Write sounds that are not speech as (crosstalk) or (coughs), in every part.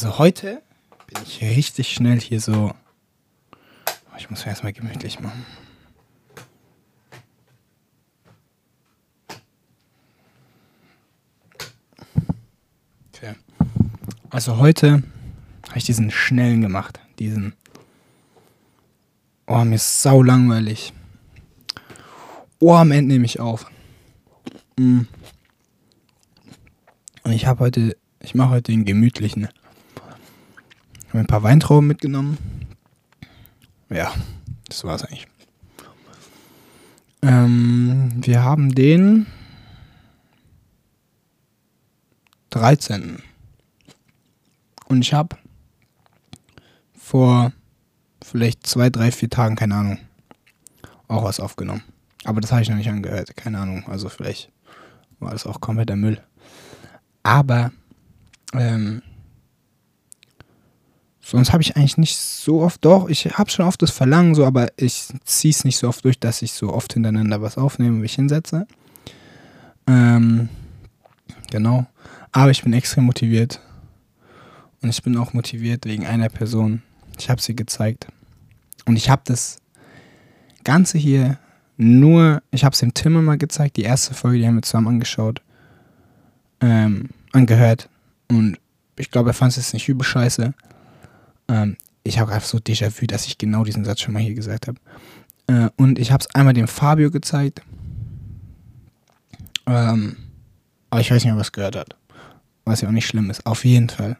Also heute bin ich richtig schnell hier so. Ich muss mir erstmal gemütlich machen. Okay. Also heute habe ich diesen schnellen gemacht. Diesen. Oh, mir ist sau langweilig. Oh, am Ende nehme ich auf. Mm. Und ich habe heute, ich mache heute den gemütlichen. Habe ein paar Weintrauben mitgenommen. Ja, das war's eigentlich. Ähm, wir haben den 13. Und ich habe vor vielleicht zwei, drei, vier Tagen, keine Ahnung, auch was aufgenommen. Aber das habe ich noch nicht angehört, keine Ahnung. Also vielleicht war das auch komplett der Müll. Aber ähm, sonst habe ich eigentlich nicht so oft, doch, ich habe schon oft das Verlangen so, aber ich ziehe es nicht so oft durch, dass ich so oft hintereinander was aufnehme und mich hinsetze. Ähm, genau. Aber ich bin extrem motiviert. Und ich bin auch motiviert wegen einer Person. Ich habe sie gezeigt. Und ich habe das Ganze hier nur, ich habe es dem Tim mal gezeigt, die erste Folge, die haben wir zusammen angeschaut, ähm, angehört. Und ich glaube, er fand es jetzt nicht übel scheiße. Ähm, ich habe einfach so Déjà-vu, dass ich genau diesen Satz schon mal hier gesagt habe. Äh, und ich habe es einmal dem Fabio gezeigt. Ähm, aber ich weiß nicht, ob er es gehört hat. Was ja auch nicht schlimm ist. Auf jeden Fall.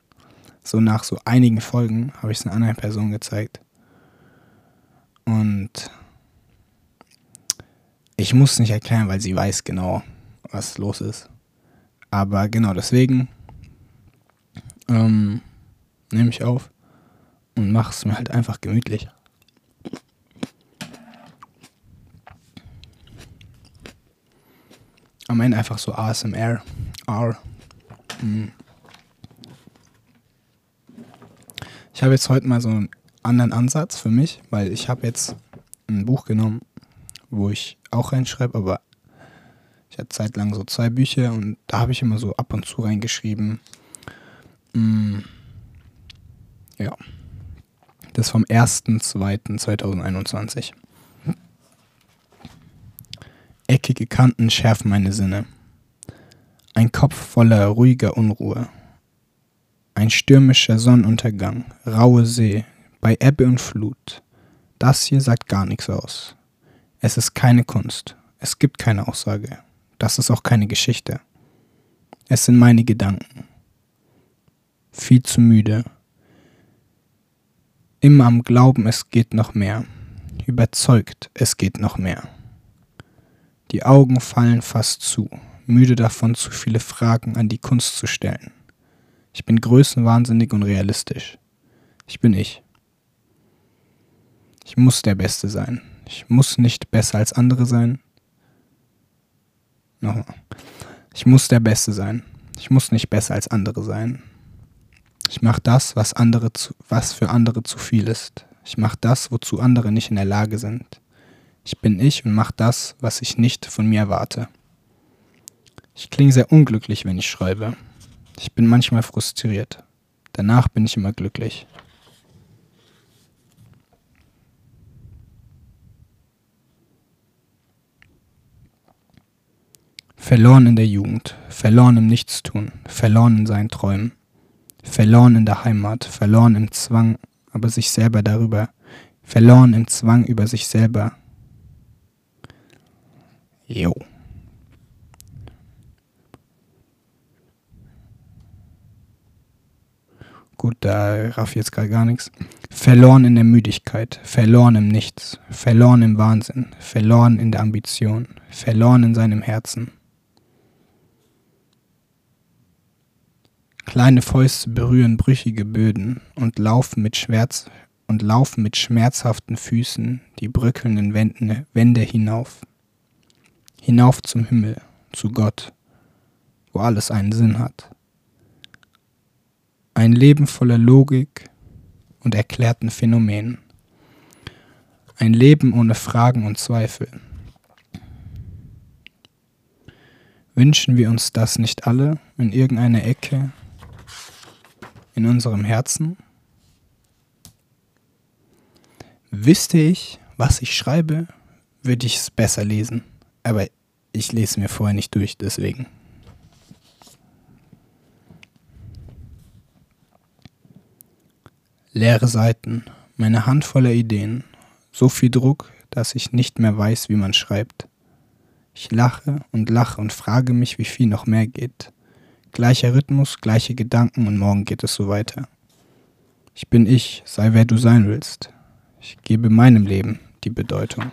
So nach so einigen Folgen habe ich es einer anderen Person gezeigt. Und ich muss nicht erklären, weil sie weiß genau, was los ist. Aber genau deswegen ähm, nehme ich auf und mache es mir halt einfach gemütlich. Am Ende einfach so ASMR. R. Mhm. Ich habe jetzt heute mal so einen anderen Ansatz für mich, weil ich habe jetzt ein Buch genommen wo ich auch reinschreibe, aber ich hatte zeitlang so zwei Bücher und da habe ich immer so ab und zu reingeschrieben. Mm, ja. Das vom 1.2.2021. Eckige Kanten schärfen meine Sinne. Ein Kopf voller ruhiger Unruhe. Ein stürmischer Sonnenuntergang, raue See, bei Ebbe und Flut. Das hier sagt gar nichts aus. Es ist keine Kunst. Es gibt keine Aussage. Das ist auch keine Geschichte. Es sind meine Gedanken. Viel zu müde. Immer am Glauben, es geht noch mehr. Überzeugt, es geht noch mehr. Die Augen fallen fast zu, müde davon, zu viele Fragen an die Kunst zu stellen. Ich bin größenwahnsinnig und realistisch. Ich bin ich. Ich muss der Beste sein. Ich muss nicht besser als andere sein. Nochmal. Ich muss der Beste sein. Ich muss nicht besser als andere sein. Ich mache das, was, andere zu, was für andere zu viel ist. Ich mache das, wozu andere nicht in der Lage sind. Ich bin ich und mache das, was ich nicht von mir erwarte. Ich klinge sehr unglücklich, wenn ich schreibe. Ich bin manchmal frustriert. Danach bin ich immer glücklich. Verloren in der Jugend, verloren im Nichtstun, verloren in seinen Träumen, verloren in der Heimat, verloren im Zwang, aber sich selber darüber, verloren im Zwang über sich selber. Jo. Gut, da raff jetzt gerade gar nichts. Verloren in der Müdigkeit, verloren im Nichts, verloren im Wahnsinn, verloren in der Ambition, verloren in seinem Herzen. Kleine Fäuste berühren brüchige Böden und laufen mit Schmerz und laufen mit schmerzhaften Füßen die bröckelnden Wände, Wände hinauf. Hinauf zum Himmel, zu Gott, wo alles einen Sinn hat. Ein Leben voller Logik und erklärten Phänomenen. Ein Leben ohne Fragen und Zweifel. Wünschen wir uns das nicht alle in irgendeiner Ecke in unserem Herzen. Wüsste ich, was ich schreibe, würde ich es besser lesen. Aber ich lese mir vorher nicht durch, deswegen. Leere Seiten, meine Hand voller Ideen, so viel Druck, dass ich nicht mehr weiß, wie man schreibt. Ich lache und lache und frage mich, wie viel noch mehr geht. Gleicher Rhythmus, gleiche Gedanken und morgen geht es so weiter. Ich bin ich, sei wer du sein willst. Ich gebe meinem Leben die Bedeutung.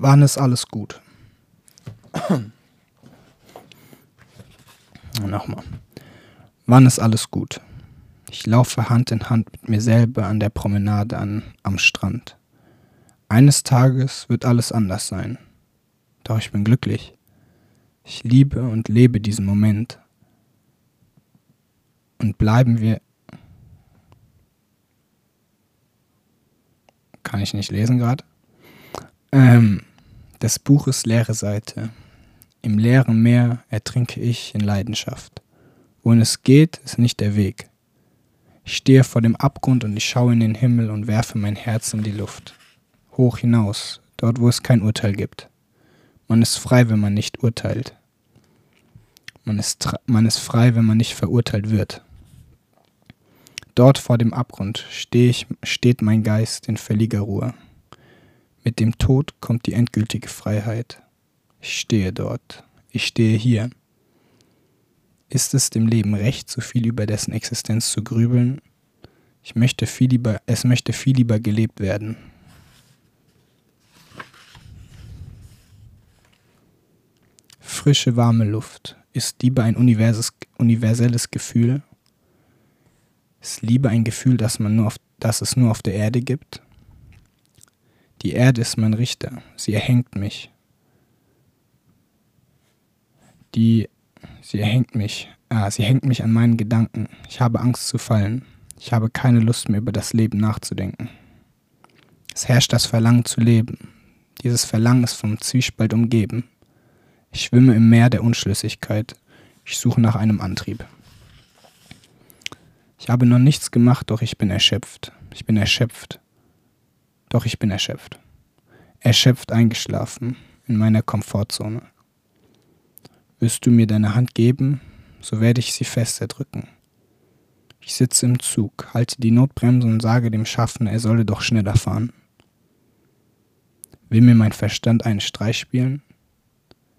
Wann ist alles gut? (coughs) Nochmal. Wann ist alles gut? Ich laufe Hand in Hand mit mir selber an der Promenade an, am Strand. Eines Tages wird alles anders sein. Doch ich bin glücklich. Ich liebe und lebe diesen Moment. Und bleiben wir. Kann ich nicht lesen gerade? Ähm, des Buches leere Seite. Im leeren Meer ertrinke ich in Leidenschaft. Wohin es geht, ist nicht der Weg. Ich stehe vor dem Abgrund und ich schaue in den Himmel und werfe mein Herz in die Luft. Hoch hinaus, dort wo es kein Urteil gibt. Man ist frei, wenn man nicht urteilt. Man ist, man ist frei, wenn man nicht verurteilt wird. Dort vor dem Abgrund steh ich, steht mein Geist in völliger Ruhe. Mit dem Tod kommt die endgültige Freiheit. Ich stehe dort. Ich stehe hier. Ist es dem Leben recht, so viel über dessen Existenz zu grübeln? Ich möchte viel lieber, es möchte viel lieber gelebt werden. Frische, warme Luft. Ist Liebe ein universelles Gefühl? Ist Liebe ein Gefühl, das, man nur auf, das es nur auf der Erde gibt? Die Erde ist mein Richter, sie erhängt mich. Die, sie erhängt mich, ah, sie hängt mich an meinen Gedanken. Ich habe Angst zu fallen. Ich habe keine Lust mehr über das Leben nachzudenken. Es herrscht das Verlangen zu leben. Dieses Verlangen ist vom Zwiespalt umgeben. Ich schwimme im Meer der Unschlüssigkeit. Ich suche nach einem Antrieb. Ich habe noch nichts gemacht, doch ich bin erschöpft. Ich bin erschöpft. Doch ich bin erschöpft. Erschöpft eingeschlafen in meiner Komfortzone. Wirst du mir deine Hand geben, so werde ich sie fester drücken. Ich sitze im Zug, halte die Notbremse und sage dem Schaffner, er solle doch schneller fahren. Will mir mein Verstand einen Streich spielen?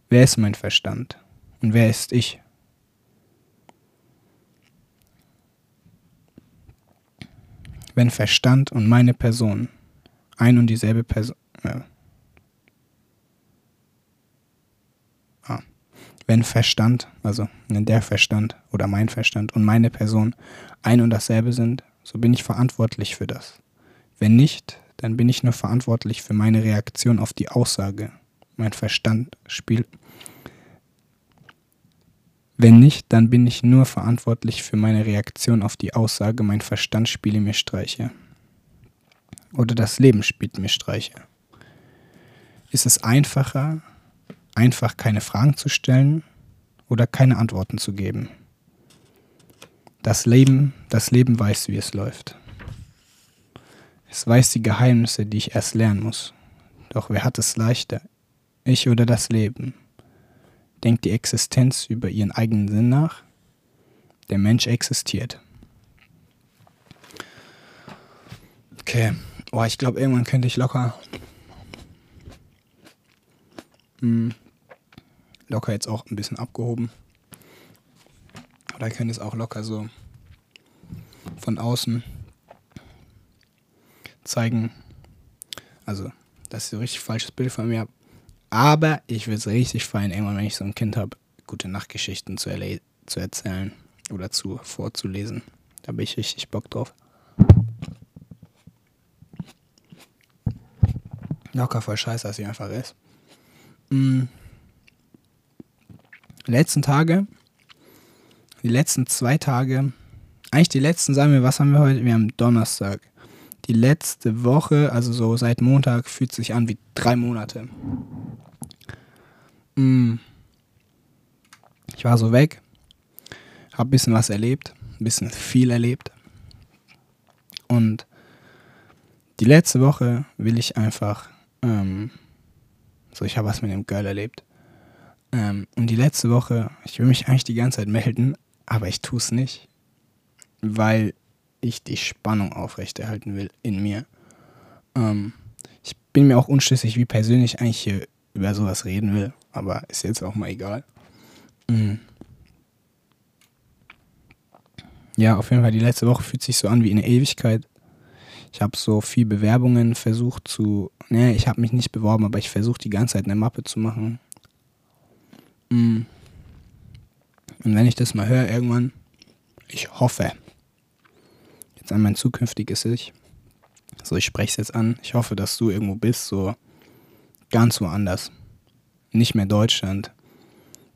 Wer ist mein Verstand? Und wer ist ich? Wenn Verstand und meine Person ein und dieselbe Person. Ah. Wenn Verstand, also der Verstand oder mein Verstand und meine Person ein und dasselbe sind, so bin ich verantwortlich für das. Wenn nicht, dann bin ich nur verantwortlich für meine Reaktion auf die Aussage. Mein Verstand spielt. Wenn nicht, dann bin ich nur verantwortlich für meine Reaktion auf die Aussage, mein Verstand spiele mir Streiche oder das Leben spielt mir Streiche? Ist es einfacher, einfach keine Fragen zu stellen oder keine Antworten zu geben? Das Leben, das Leben weiß, wie es läuft. Es weiß die Geheimnisse, die ich erst lernen muss. Doch wer hat es leichter? Ich oder das Leben? Denkt die Existenz über ihren eigenen Sinn nach? Der Mensch existiert. Okay. Boah, ich glaube, irgendwann könnte ich locker. Mh, hm, locker jetzt auch ein bisschen abgehoben. Oder könnte es auch locker so von außen zeigen. Also, das ist ein richtig falsches Bild von mir. Aber ich würde es richtig feiern, irgendwann, wenn ich so ein Kind habe, gute Nachtgeschichten zu, zu erzählen oder zu vorzulesen. Da bin ich richtig Bock drauf. Locker voll scheiße, dass sie einfach ist. Mm. Letzten Tage, die letzten zwei Tage, eigentlich die letzten, sagen wir, was haben wir heute? Wir haben Donnerstag. Die letzte Woche, also so seit Montag, fühlt sich an wie drei Monate. Mm. Ich war so weg, hab ein bisschen was erlebt, ein bisschen viel erlebt. Und die letzte Woche will ich einfach, ähm, so ich habe was mit dem Girl erlebt. Ähm, und die letzte Woche, ich will mich eigentlich die ganze Zeit melden, aber ich tue es nicht, weil ich die Spannung aufrechterhalten will in mir. Ähm, ich bin mir auch unschlüssig, wie persönlich eigentlich hier über sowas reden will, aber ist jetzt auch mal egal. Mhm. Ja, auf jeden Fall, die letzte Woche fühlt sich so an wie eine Ewigkeit. Ich habe so viel Bewerbungen versucht zu. Ne, ich habe mich nicht beworben, aber ich versuche die ganze Zeit eine Mappe zu machen. Mm. Und wenn ich das mal höre, irgendwann, ich hoffe, jetzt an mein zukünftiges Ich, so ich spreche es jetzt an, ich hoffe, dass du irgendwo bist, so ganz woanders. Nicht mehr Deutschland.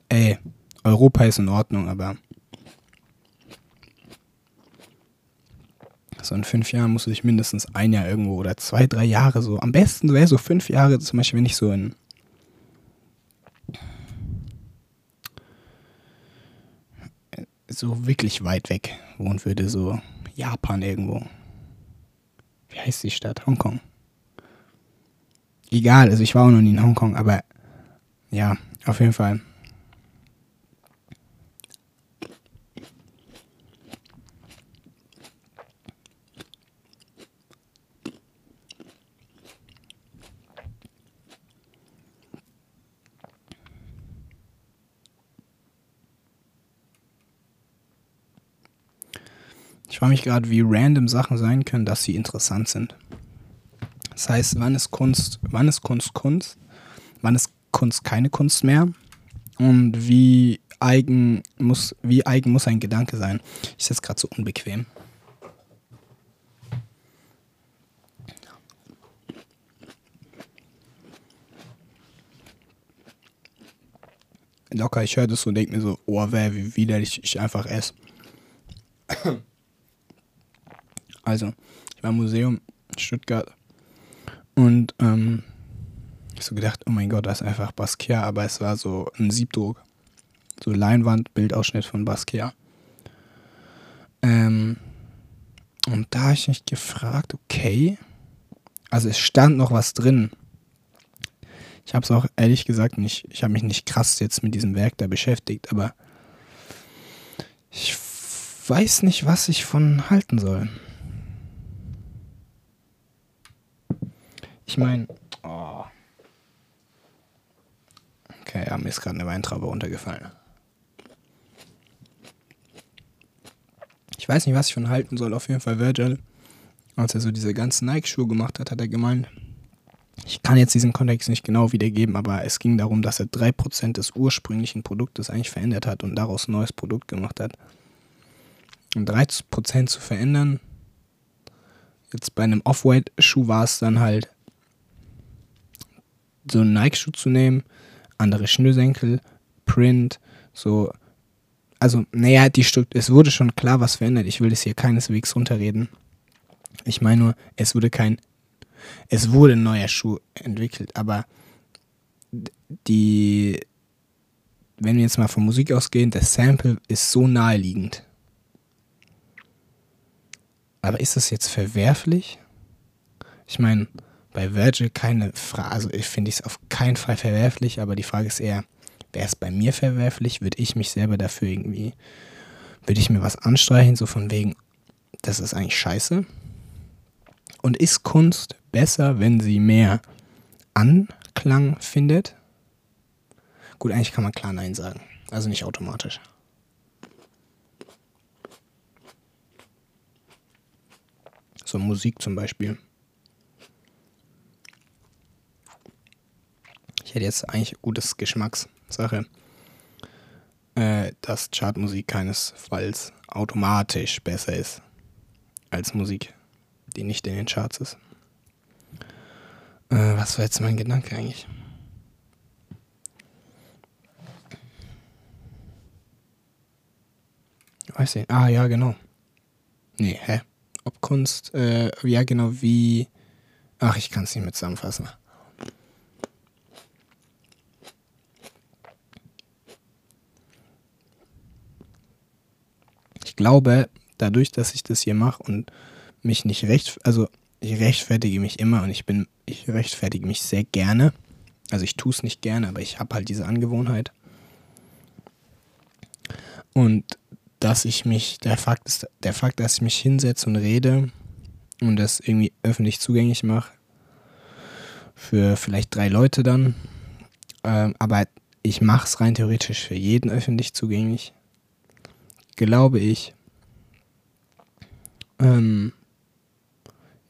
Ey, Europa ist in Ordnung, aber So in fünf Jahren musst du dich mindestens ein Jahr irgendwo oder zwei, drei Jahre so. Am besten wäre so fünf Jahre, zum Beispiel, wenn ich so in. so wirklich weit weg wohnen würde, so Japan irgendwo. Wie heißt die Stadt? Hongkong. Egal, also ich war auch noch nie in Hongkong, aber ja, auf jeden Fall. Frage mich gerade, wie random Sachen sein können, dass sie interessant sind. Das heißt, wann ist Kunst, wann ist Kunst Kunst? Wann ist Kunst keine Kunst mehr? Und wie eigen muss, wie eigen muss ein Gedanke sein? Ich jetzt gerade so unbequem. Locker, ich höre das und denke mir so, oh, wer, wie widerlich ich einfach esse. Also, ich war im Museum in Stuttgart und ähm, ich so gedacht, oh mein Gott, das ist einfach Basquiat, aber es war so ein Siebdruck. So Leinwand, Bildausschnitt von Basquiat. Ähm, und da habe ich mich gefragt, okay, also es stand noch was drin. Ich habe es auch ehrlich gesagt nicht, ich habe mich nicht krass jetzt mit diesem Werk da beschäftigt, aber ich weiß nicht, was ich von halten soll. Ich meine, oh. okay, ja, mir ist gerade eine Weintraube runtergefallen. Ich weiß nicht, was ich von halten soll. Auf jeden Fall Virgil, als er so diese ganzen Nike-Schuhe gemacht hat, hat er gemeint, ich kann jetzt diesen Kontext nicht genau wiedergeben, aber es ging darum, dass er 3% des ursprünglichen Produktes eigentlich verändert hat und daraus ein neues Produkt gemacht hat. Und 3% zu verändern, jetzt bei einem Off-White-Schuh war es dann halt so einen Nike-Schuh zu nehmen, andere Schnürsenkel, Print, so. Also, naja, die Struktur, es wurde schon klar was verändert. Ich will das hier keineswegs runterreden. Ich meine nur, es wurde kein, es wurde ein neuer Schuh entwickelt, aber die, wenn wir jetzt mal von Musik ausgehen, das Sample ist so naheliegend. Aber ist das jetzt verwerflich? Ich meine, bei Virgil keine Frage, also ich finde es auf keinen Fall verwerflich, aber die Frage ist eher, wäre es bei mir verwerflich? Würde ich mich selber dafür irgendwie, würde ich mir was anstreichen, so von wegen, das ist eigentlich scheiße? Und ist Kunst besser, wenn sie mehr Anklang findet? Gut, eigentlich kann man klar Nein sagen. Also nicht automatisch. So Musik zum Beispiel. Hätte jetzt eigentlich gutes Geschmackssache, äh, dass Chartmusik keinesfalls automatisch besser ist als Musik, die nicht in den Charts ist. Äh, was war jetzt mein Gedanke eigentlich? Weiß ich. Ah, ja, genau. Nee, hä? Ob Kunst, äh, ja, genau, wie. Ach, ich kann es nicht mehr zusammenfassen. Ich glaube, dadurch, dass ich das hier mache und mich nicht recht, also ich rechtfertige mich immer und ich bin, ich rechtfertige mich sehr gerne. Also ich tue es nicht gerne, aber ich habe halt diese Angewohnheit. Und dass ich mich, der Fakt ist, der Fakt, dass ich mich hinsetze und rede und das irgendwie öffentlich zugänglich mache, für vielleicht drei Leute dann, ähm, aber ich mache es rein theoretisch für jeden öffentlich zugänglich, glaube ich, ähm,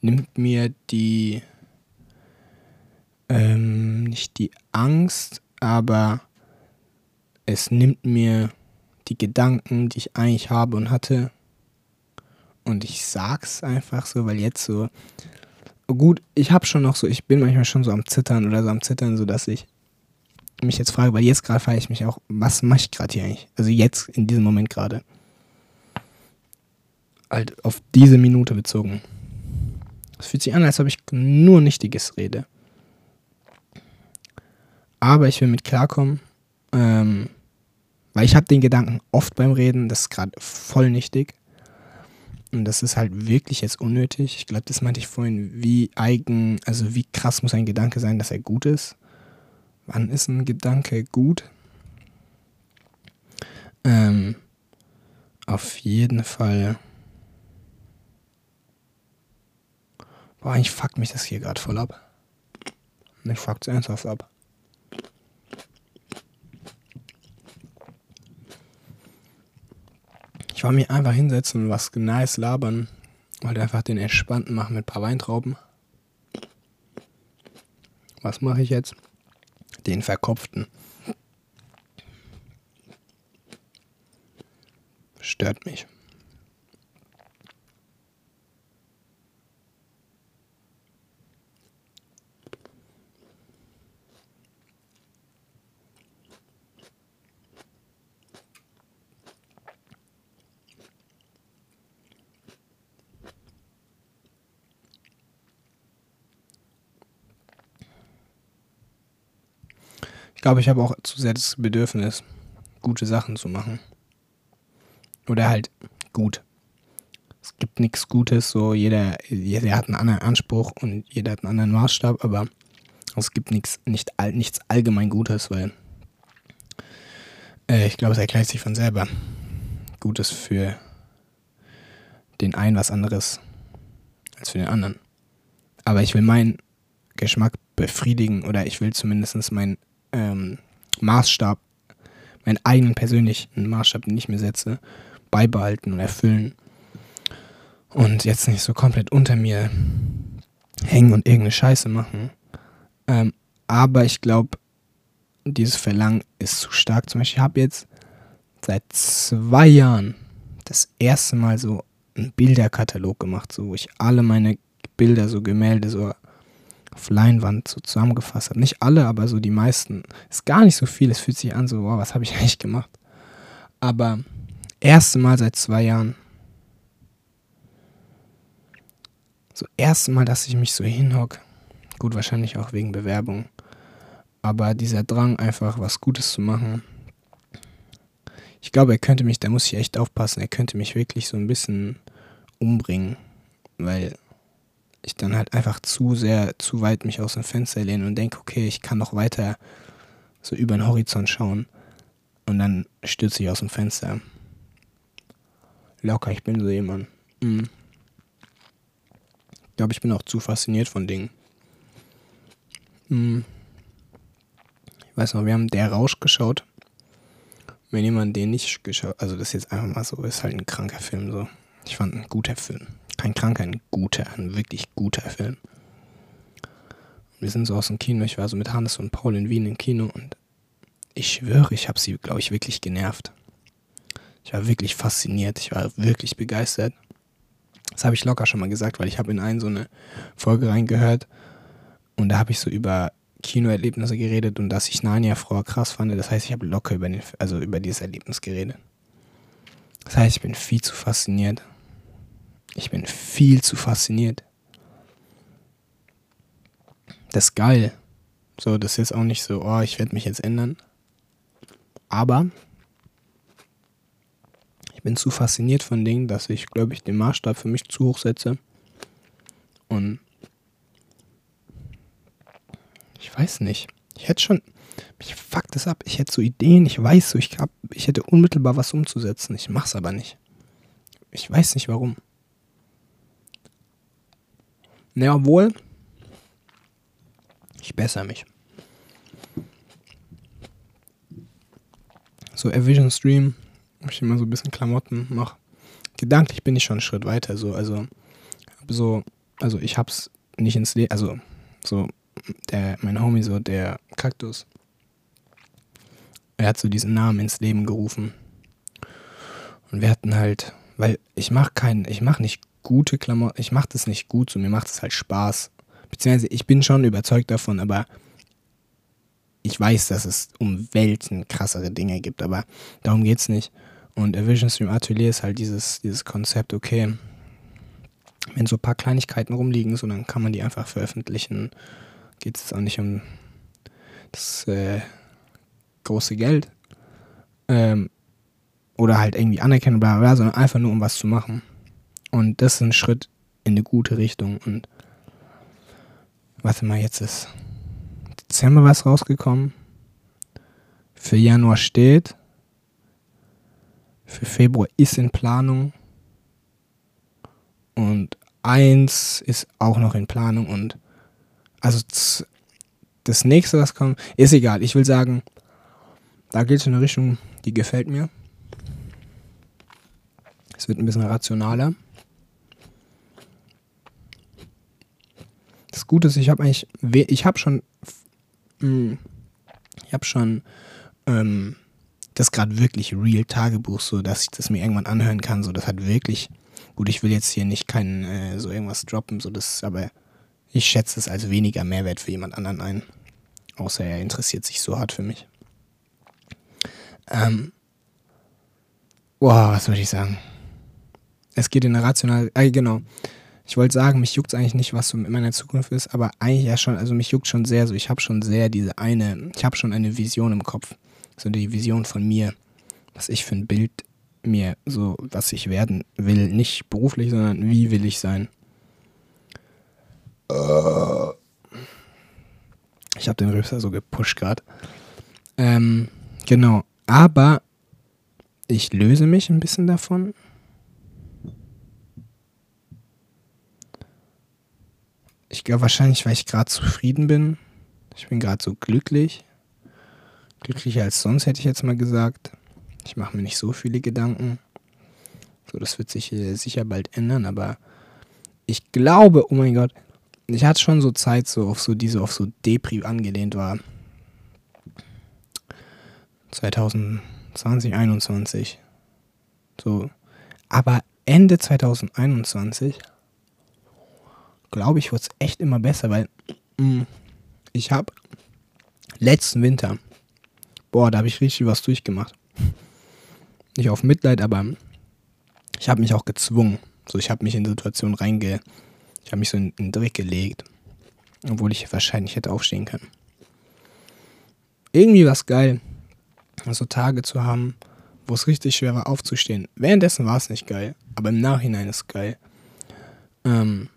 nimmt mir die, ähm, nicht die Angst, aber es nimmt mir die Gedanken, die ich eigentlich habe und hatte. Und ich sag's einfach so, weil jetzt so. Gut, ich habe schon noch so, ich bin manchmal schon so am Zittern oder so am Zittern, so dass ich mich jetzt frage, weil jetzt gerade frage ich mich auch, was mache ich gerade hier eigentlich? Also jetzt in diesem Moment gerade. Halt auf diese Minute bezogen. Es fühlt sich an, als ob ich nur Nichtiges rede. Aber ich will mit klarkommen. Ähm, weil ich habe den Gedanken oft beim Reden, das ist gerade voll nichtig. Und das ist halt wirklich jetzt unnötig. Ich glaube, das meinte ich vorhin, wie eigen, also wie krass muss ein Gedanke sein, dass er gut ist. Wann ist ein Gedanke gut? Ähm, auf jeden Fall. Boah, eigentlich fuckt mich das hier gerade voll ab. Mich fuckt es ernsthaft ab. Ich wollte mich einfach hinsetzen und was nice labern. Wollte einfach den entspannten machen mit ein paar Weintrauben. Was mache ich jetzt? Den verkopften. Stört mich. Glaube, ich habe auch zu sehr das Bedürfnis, gute Sachen zu machen. Oder halt gut. Es gibt nichts Gutes, so jeder, jeder hat einen anderen Anspruch und jeder hat einen anderen Maßstab, aber es gibt nichts, nicht, nichts allgemein Gutes, weil äh, ich glaube, es erklärt sich von selber. Gutes für den einen was anderes als für den anderen. Aber ich will meinen Geschmack befriedigen oder ich will zumindest meinen ähm, Maßstab, meinen eigenen persönlichen Maßstab, den ich mir setze, beibehalten und erfüllen. Und jetzt nicht so komplett unter mir hängen und irgendeine Scheiße machen. Ähm, aber ich glaube, dieses Verlangen ist zu stark. Zum Beispiel, ich habe jetzt seit zwei Jahren das erste Mal so einen Bilderkatalog gemacht, so wo ich alle meine Bilder, so Gemälde, so auf Leinwand so zusammengefasst habe. Nicht alle, aber so die meisten. Ist gar nicht so viel. Es fühlt sich an, so, wow, was habe ich (laughs) eigentlich gemacht? Aber erste Mal seit zwei Jahren. So erste Mal, dass ich mich so hinhock. Gut, wahrscheinlich auch wegen Bewerbung. Aber dieser Drang, einfach was Gutes zu machen. Ich glaube, er könnte mich, da muss ich echt aufpassen, er könnte mich wirklich so ein bisschen umbringen. Weil ich dann halt einfach zu sehr, zu weit mich aus dem Fenster lehne und denke, okay, ich kann noch weiter so über den Horizont schauen. Und dann stürze ich aus dem Fenster. Locker, ich bin so jemand. Mhm. Ich glaube, ich bin auch zu fasziniert von Dingen. Mhm. Ich weiß noch, wir haben Der Rausch geschaut. Wenn jemand den nicht geschaut, also das ist jetzt einfach mal so, ist halt ein kranker Film so. Ich fand ein guter Film. Kein kranker, ein guter, ein wirklich guter Film. Wir sind so aus dem Kino, ich war so mit Hannes und Paul in Wien im Kino und ich schwöre, ich habe sie, glaube ich, wirklich genervt. Ich war wirklich fasziniert, ich war wirklich begeistert. Das habe ich locker schon mal gesagt, weil ich habe in einen so eine Folge reingehört, Und da habe ich so über Kinoerlebnisse geredet und dass ich Narnia früher krass fand. Das heißt, ich habe locker über, den, also über dieses Erlebnis geredet. Das heißt, ich bin viel zu fasziniert. Ich bin viel zu fasziniert. Das ist geil. So, das ist jetzt auch nicht so, oh, ich werde mich jetzt ändern. Aber ich bin zu fasziniert von Dingen, dass ich, glaube ich, den Maßstab für mich zu hoch setze. Und ich weiß nicht. Ich hätte schon, mich fuckt das ab. Ich hätte so Ideen, ich weiß so, ich, hab, ich hätte unmittelbar was umzusetzen. Ich mach's aber nicht. Ich weiß nicht warum. Naja, obwohl, ich bessere mich. So, Avision Stream, ich immer so ein bisschen Klamotten noch. Gedanklich bin ich schon einen Schritt weiter, so, also, so, also ich hab's nicht ins Leben, also, so, der, mein Homie, so, der Kaktus, er hat so diesen Namen ins Leben gerufen. Und wir hatten halt, weil ich mach keinen, ich mach nicht gute Klamotten, ich mach das nicht gut, so mir macht es halt Spaß. Beziehungsweise ich bin schon überzeugt davon, aber ich weiß, dass es um Welten krassere Dinge gibt, aber darum geht's nicht. Und Vision Stream Atelier ist halt dieses, dieses Konzept, okay, wenn so ein paar Kleinigkeiten rumliegen, so dann kann man die einfach veröffentlichen. Geht es auch nicht um das äh, große Geld. Ähm, oder halt irgendwie bla, sondern einfach nur um was zu machen. Und das ist ein Schritt in eine gute Richtung. Und warte mal, jetzt ist Dezember was rausgekommen. Für Januar steht. Für Februar ist in Planung. Und eins ist auch noch in Planung. Und also das nächste, was kommt, ist egal. Ich will sagen, da geht es in eine Richtung, die gefällt mir. Es wird ein bisschen rationaler. Das Gute ist, ich habe eigentlich, ich habe schon, hm, ich habe schon ähm, das gerade wirklich real Tagebuch, so dass ich das mir irgendwann anhören kann. So, das hat wirklich, gut, ich will jetzt hier nicht kein äh, so irgendwas droppen, so das, aber ich schätze es als weniger Mehrwert für jemand anderen ein. Außer er interessiert sich so hart für mich. Ähm, boah, was soll ich sagen? Es geht in eine rationale, äh, genau. Ich wollte sagen, mich juckt es eigentlich nicht, was so in meiner Zukunft ist, aber eigentlich ja schon, also mich juckt schon sehr so. Ich habe schon sehr diese eine, ich habe schon eine Vision im Kopf. So die Vision von mir, was ich für ein Bild mir so, was ich werden will. Nicht beruflich, sondern wie will ich sein. Ich habe den Rübser so gepusht gerade. Ähm, genau. Aber ich löse mich ein bisschen davon. Ich glaube wahrscheinlich, weil ich gerade zufrieden bin. Ich bin gerade so glücklich. Glücklicher als sonst, hätte ich jetzt mal gesagt. Ich mache mir nicht so viele Gedanken. So, das wird sich sicher bald ändern, aber ich glaube, oh mein Gott, ich hatte schon so Zeit, so auf so diese, auf so Depri angelehnt war. 2000, 2021. So. Aber Ende 2021, glaube ich, wird es echt immer besser, weil mh, mm, ich habe letzten Winter, boah, da habe ich richtig was durchgemacht. Nicht auf Mitleid, aber ich habe mich auch gezwungen. So, ich habe mich in Situationen reinge... Ich habe mich so in, in den Dreck gelegt. Obwohl ich wahrscheinlich hätte aufstehen können. Irgendwie war es geil so Tage zu haben, wo es richtig schwer war aufzustehen. Währenddessen war es nicht geil, aber im Nachhinein ist es geil. Ähm,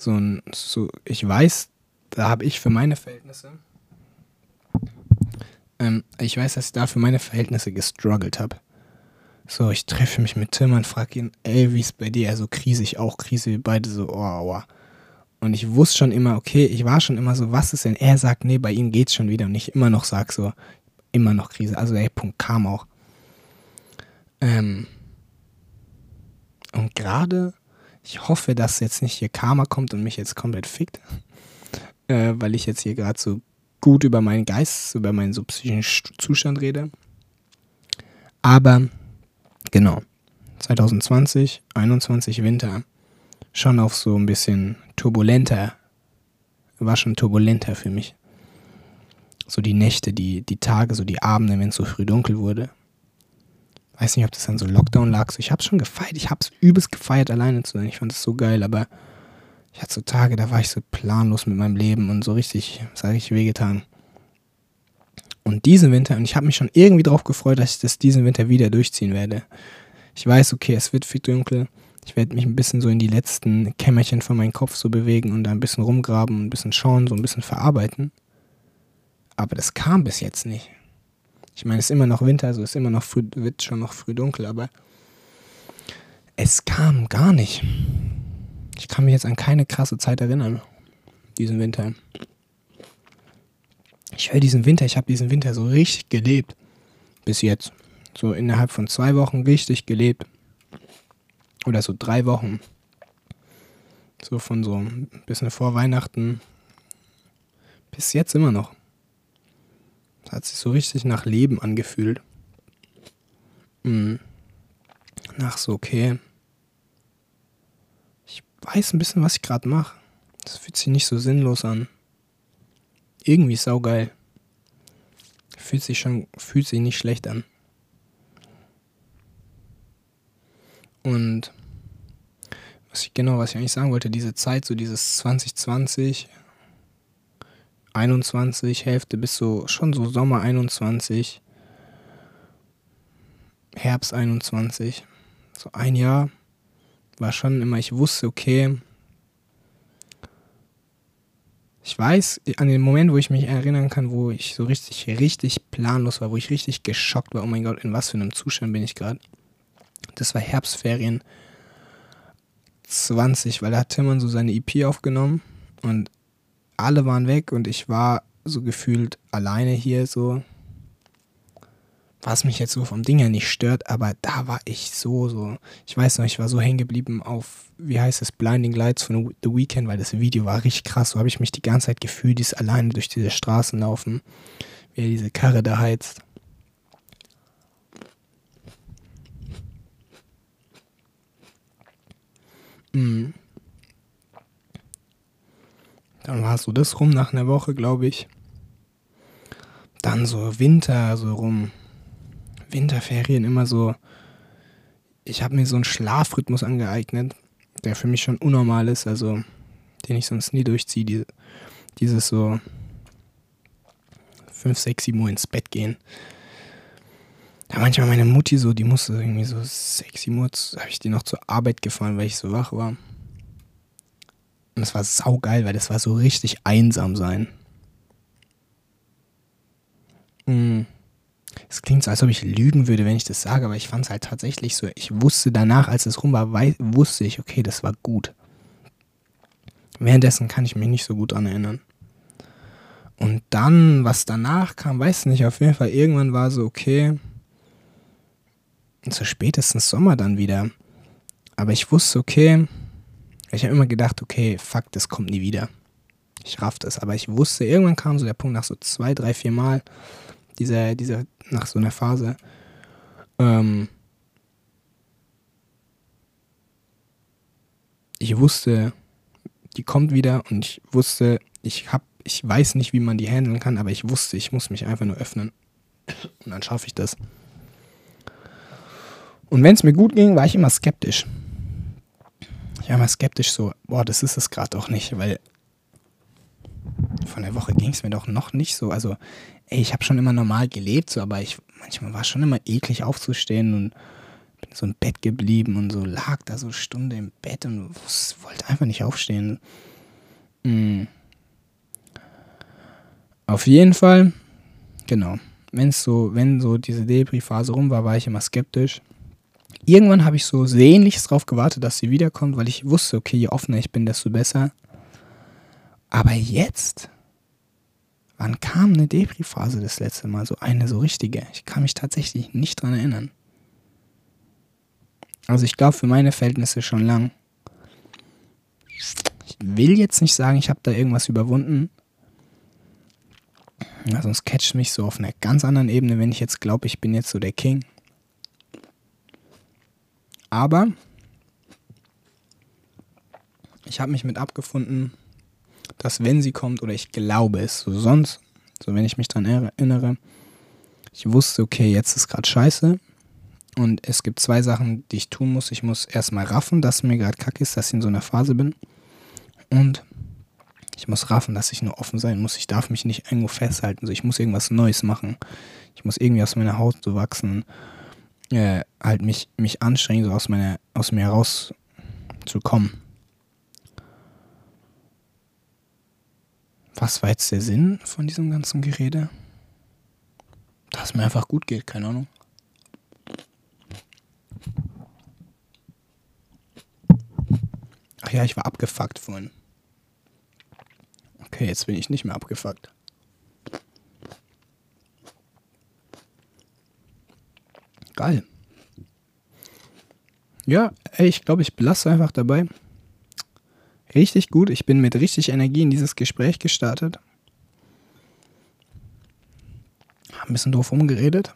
so ein, so, ich weiß, da habe ich für meine Verhältnisse, ähm, ich weiß, dass ich da für meine Verhältnisse gestruggelt habe. So, ich treffe mich mit Tim und frage ihn, ey, wie ist bei dir? Also Krise, ich auch Krise, wir beide so, oh, oh. Und ich wusste schon immer, okay, ich war schon immer so, was ist denn? Er sagt, nee, bei ihm geht's schon wieder. Und ich immer noch sag so, immer noch Krise. Also der Punkt kam auch. Ähm und gerade, ich hoffe, dass jetzt nicht hier Karma kommt und mich jetzt komplett fickt, äh, weil ich jetzt hier gerade so gut über meinen Geist, über meinen so psychischen Zustand rede. Aber genau, 2020, 21 Winter, schon auf so ein bisschen turbulenter war schon turbulenter für mich. So die Nächte, die, die Tage, so die Abende, wenn es so früh dunkel wurde. Weiß nicht, ob das dann so Lockdown lag. Ich hab's schon gefeiert. Ich hab's übelst gefeiert, alleine zu sein. Ich fand es so geil, aber ich hatte so Tage, da war ich so planlos mit meinem Leben und so richtig, sage ich, wehgetan. Und diesen Winter, und ich habe mich schon irgendwie drauf gefreut, dass ich das diesen Winter wieder durchziehen werde. Ich weiß, okay, es wird viel dunkel. Ich werde mich ein bisschen so in die letzten Kämmerchen von meinem Kopf so bewegen und da ein bisschen rumgraben, ein bisschen schauen, so ein bisschen verarbeiten. Aber das kam bis jetzt nicht. Ich meine, es ist immer noch Winter, also es ist immer noch früh, wird schon noch früh dunkel, aber es kam gar nicht. Ich kann mich jetzt an keine krasse Zeit erinnern, diesen Winter. Ich höre diesen Winter, ich habe diesen Winter so richtig gelebt. Bis jetzt. So innerhalb von zwei Wochen richtig gelebt. Oder so drei Wochen. So von so bisschen vor Weihnachten bis jetzt immer noch. Hat sich so richtig nach Leben angefühlt. Mhm. Nach so, okay. Ich weiß ein bisschen, was ich gerade mache. Das fühlt sich nicht so sinnlos an. Irgendwie saugeil. Fühlt sich schon, fühlt sich nicht schlecht an. Und was ich genau, was ich eigentlich sagen wollte, diese Zeit, so dieses 2020, 21, Hälfte bis so schon so Sommer 21, Herbst 21, so ein Jahr war schon immer, ich wusste, okay, ich weiß, an den Moment, wo ich mich erinnern kann, wo ich so richtig, richtig planlos war, wo ich richtig geschockt war, oh mein Gott, in was für einem Zustand bin ich gerade. Das war Herbstferien 20, weil da hat Tillmann so seine EP aufgenommen und alle waren weg und ich war so gefühlt alleine hier so. Was mich jetzt so vom Ding her nicht stört, aber da war ich so, so. Ich weiß noch, ich war so hängen geblieben auf, wie heißt es, Blinding Lights von The Weeknd, weil das Video war richtig krass. So habe ich mich die ganze Zeit gefühlt, dieses alleine durch diese Straßen laufen, wie er diese Karre da heizt. Mhm. Dann war so das rum nach einer Woche, glaube ich. Dann so Winter, so rum. Winterferien immer so. Ich habe mir so einen Schlafrhythmus angeeignet, der für mich schon unnormal ist, also den ich sonst nie durchziehe. Diese, dieses so 5, 6, 7 Uhr ins Bett gehen. Da manchmal meine Mutti so, die musste irgendwie so 6, 7 Uhr, habe ich die noch zur Arbeit gefahren, weil ich so wach war. Und das war saugeil, weil das war so richtig einsam sein. Mm. Es klingt so, als ob ich lügen würde, wenn ich das sage, aber ich fand es halt tatsächlich so. Ich wusste danach, als es rum war, wusste ich, okay, das war gut. Währenddessen kann ich mich nicht so gut dran erinnern. Und dann, was danach kam, weiß nicht, auf jeden Fall irgendwann war so, okay, so spätestens Sommer dann wieder. Aber ich wusste, okay, ich habe immer gedacht, okay, fuck, das kommt nie wieder. Ich raff das. Aber ich wusste, irgendwann kam so der Punkt nach so zwei, drei, vier Mal, dieser, dieser, nach so einer Phase, ähm, ich wusste, die kommt wieder und ich wusste, ich hab, ich weiß nicht, wie man die handeln kann, aber ich wusste, ich muss mich einfach nur öffnen. Und dann schaffe ich das. Und wenn es mir gut ging, war ich immer skeptisch. War immer skeptisch so, boah, das ist es gerade doch nicht, weil von der Woche ging es mir doch noch nicht so. Also, ey, ich habe schon immer normal gelebt, so, aber ich manchmal war schon immer eklig aufzustehen und bin so im Bett geblieben und so lag da so Stunde im Bett und wollte einfach nicht aufstehen. Mhm. Auf jeden Fall, genau. Wenn's so, wenn so diese Debris-Phase rum war, war ich immer skeptisch. Irgendwann habe ich so sehnlichst drauf gewartet, dass sie wiederkommt, weil ich wusste, okay, je offener ich bin, desto besser. Aber jetzt, wann kam eine Debris-Phase das letzte Mal? So eine so richtige. Ich kann mich tatsächlich nicht dran erinnern. Also ich glaube für meine Verhältnisse schon lang. Ich will jetzt nicht sagen, ich habe da irgendwas überwunden. Ja, sonst catcht mich so auf einer ganz anderen Ebene, wenn ich jetzt glaube, ich bin jetzt so der King. Aber ich habe mich mit abgefunden, dass wenn sie kommt, oder ich glaube es, so sonst, so wenn ich mich dran erinnere, ich wusste, okay, jetzt ist gerade scheiße. Und es gibt zwei Sachen, die ich tun muss. Ich muss erstmal raffen, dass mir gerade kacke ist, dass ich in so einer Phase bin. Und ich muss raffen, dass ich nur offen sein muss. Ich darf mich nicht irgendwo festhalten. So, ich muss irgendwas Neues machen. Ich muss irgendwie aus meiner Haut so wachsen. Äh, halt mich, mich anstrengen, so aus, meiner, aus mir rauszukommen. Was war jetzt der Sinn von diesem ganzen Gerede? Dass es mir einfach gut geht, keine Ahnung. Ach ja, ich war abgefuckt vorhin. Okay, jetzt bin ich nicht mehr abgefuckt. Geil. Ja, ich glaube, ich belasse einfach dabei. Richtig gut. Ich bin mit richtig Energie in dieses Gespräch gestartet. Hab ein bisschen doof umgeredet.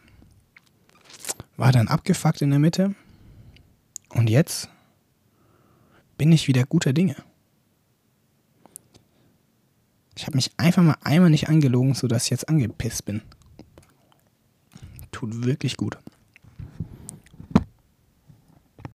War dann abgefuckt in der Mitte. Und jetzt bin ich wieder guter Dinge. Ich habe mich einfach mal einmal nicht angelogen, sodass ich jetzt angepisst bin. Tut wirklich gut.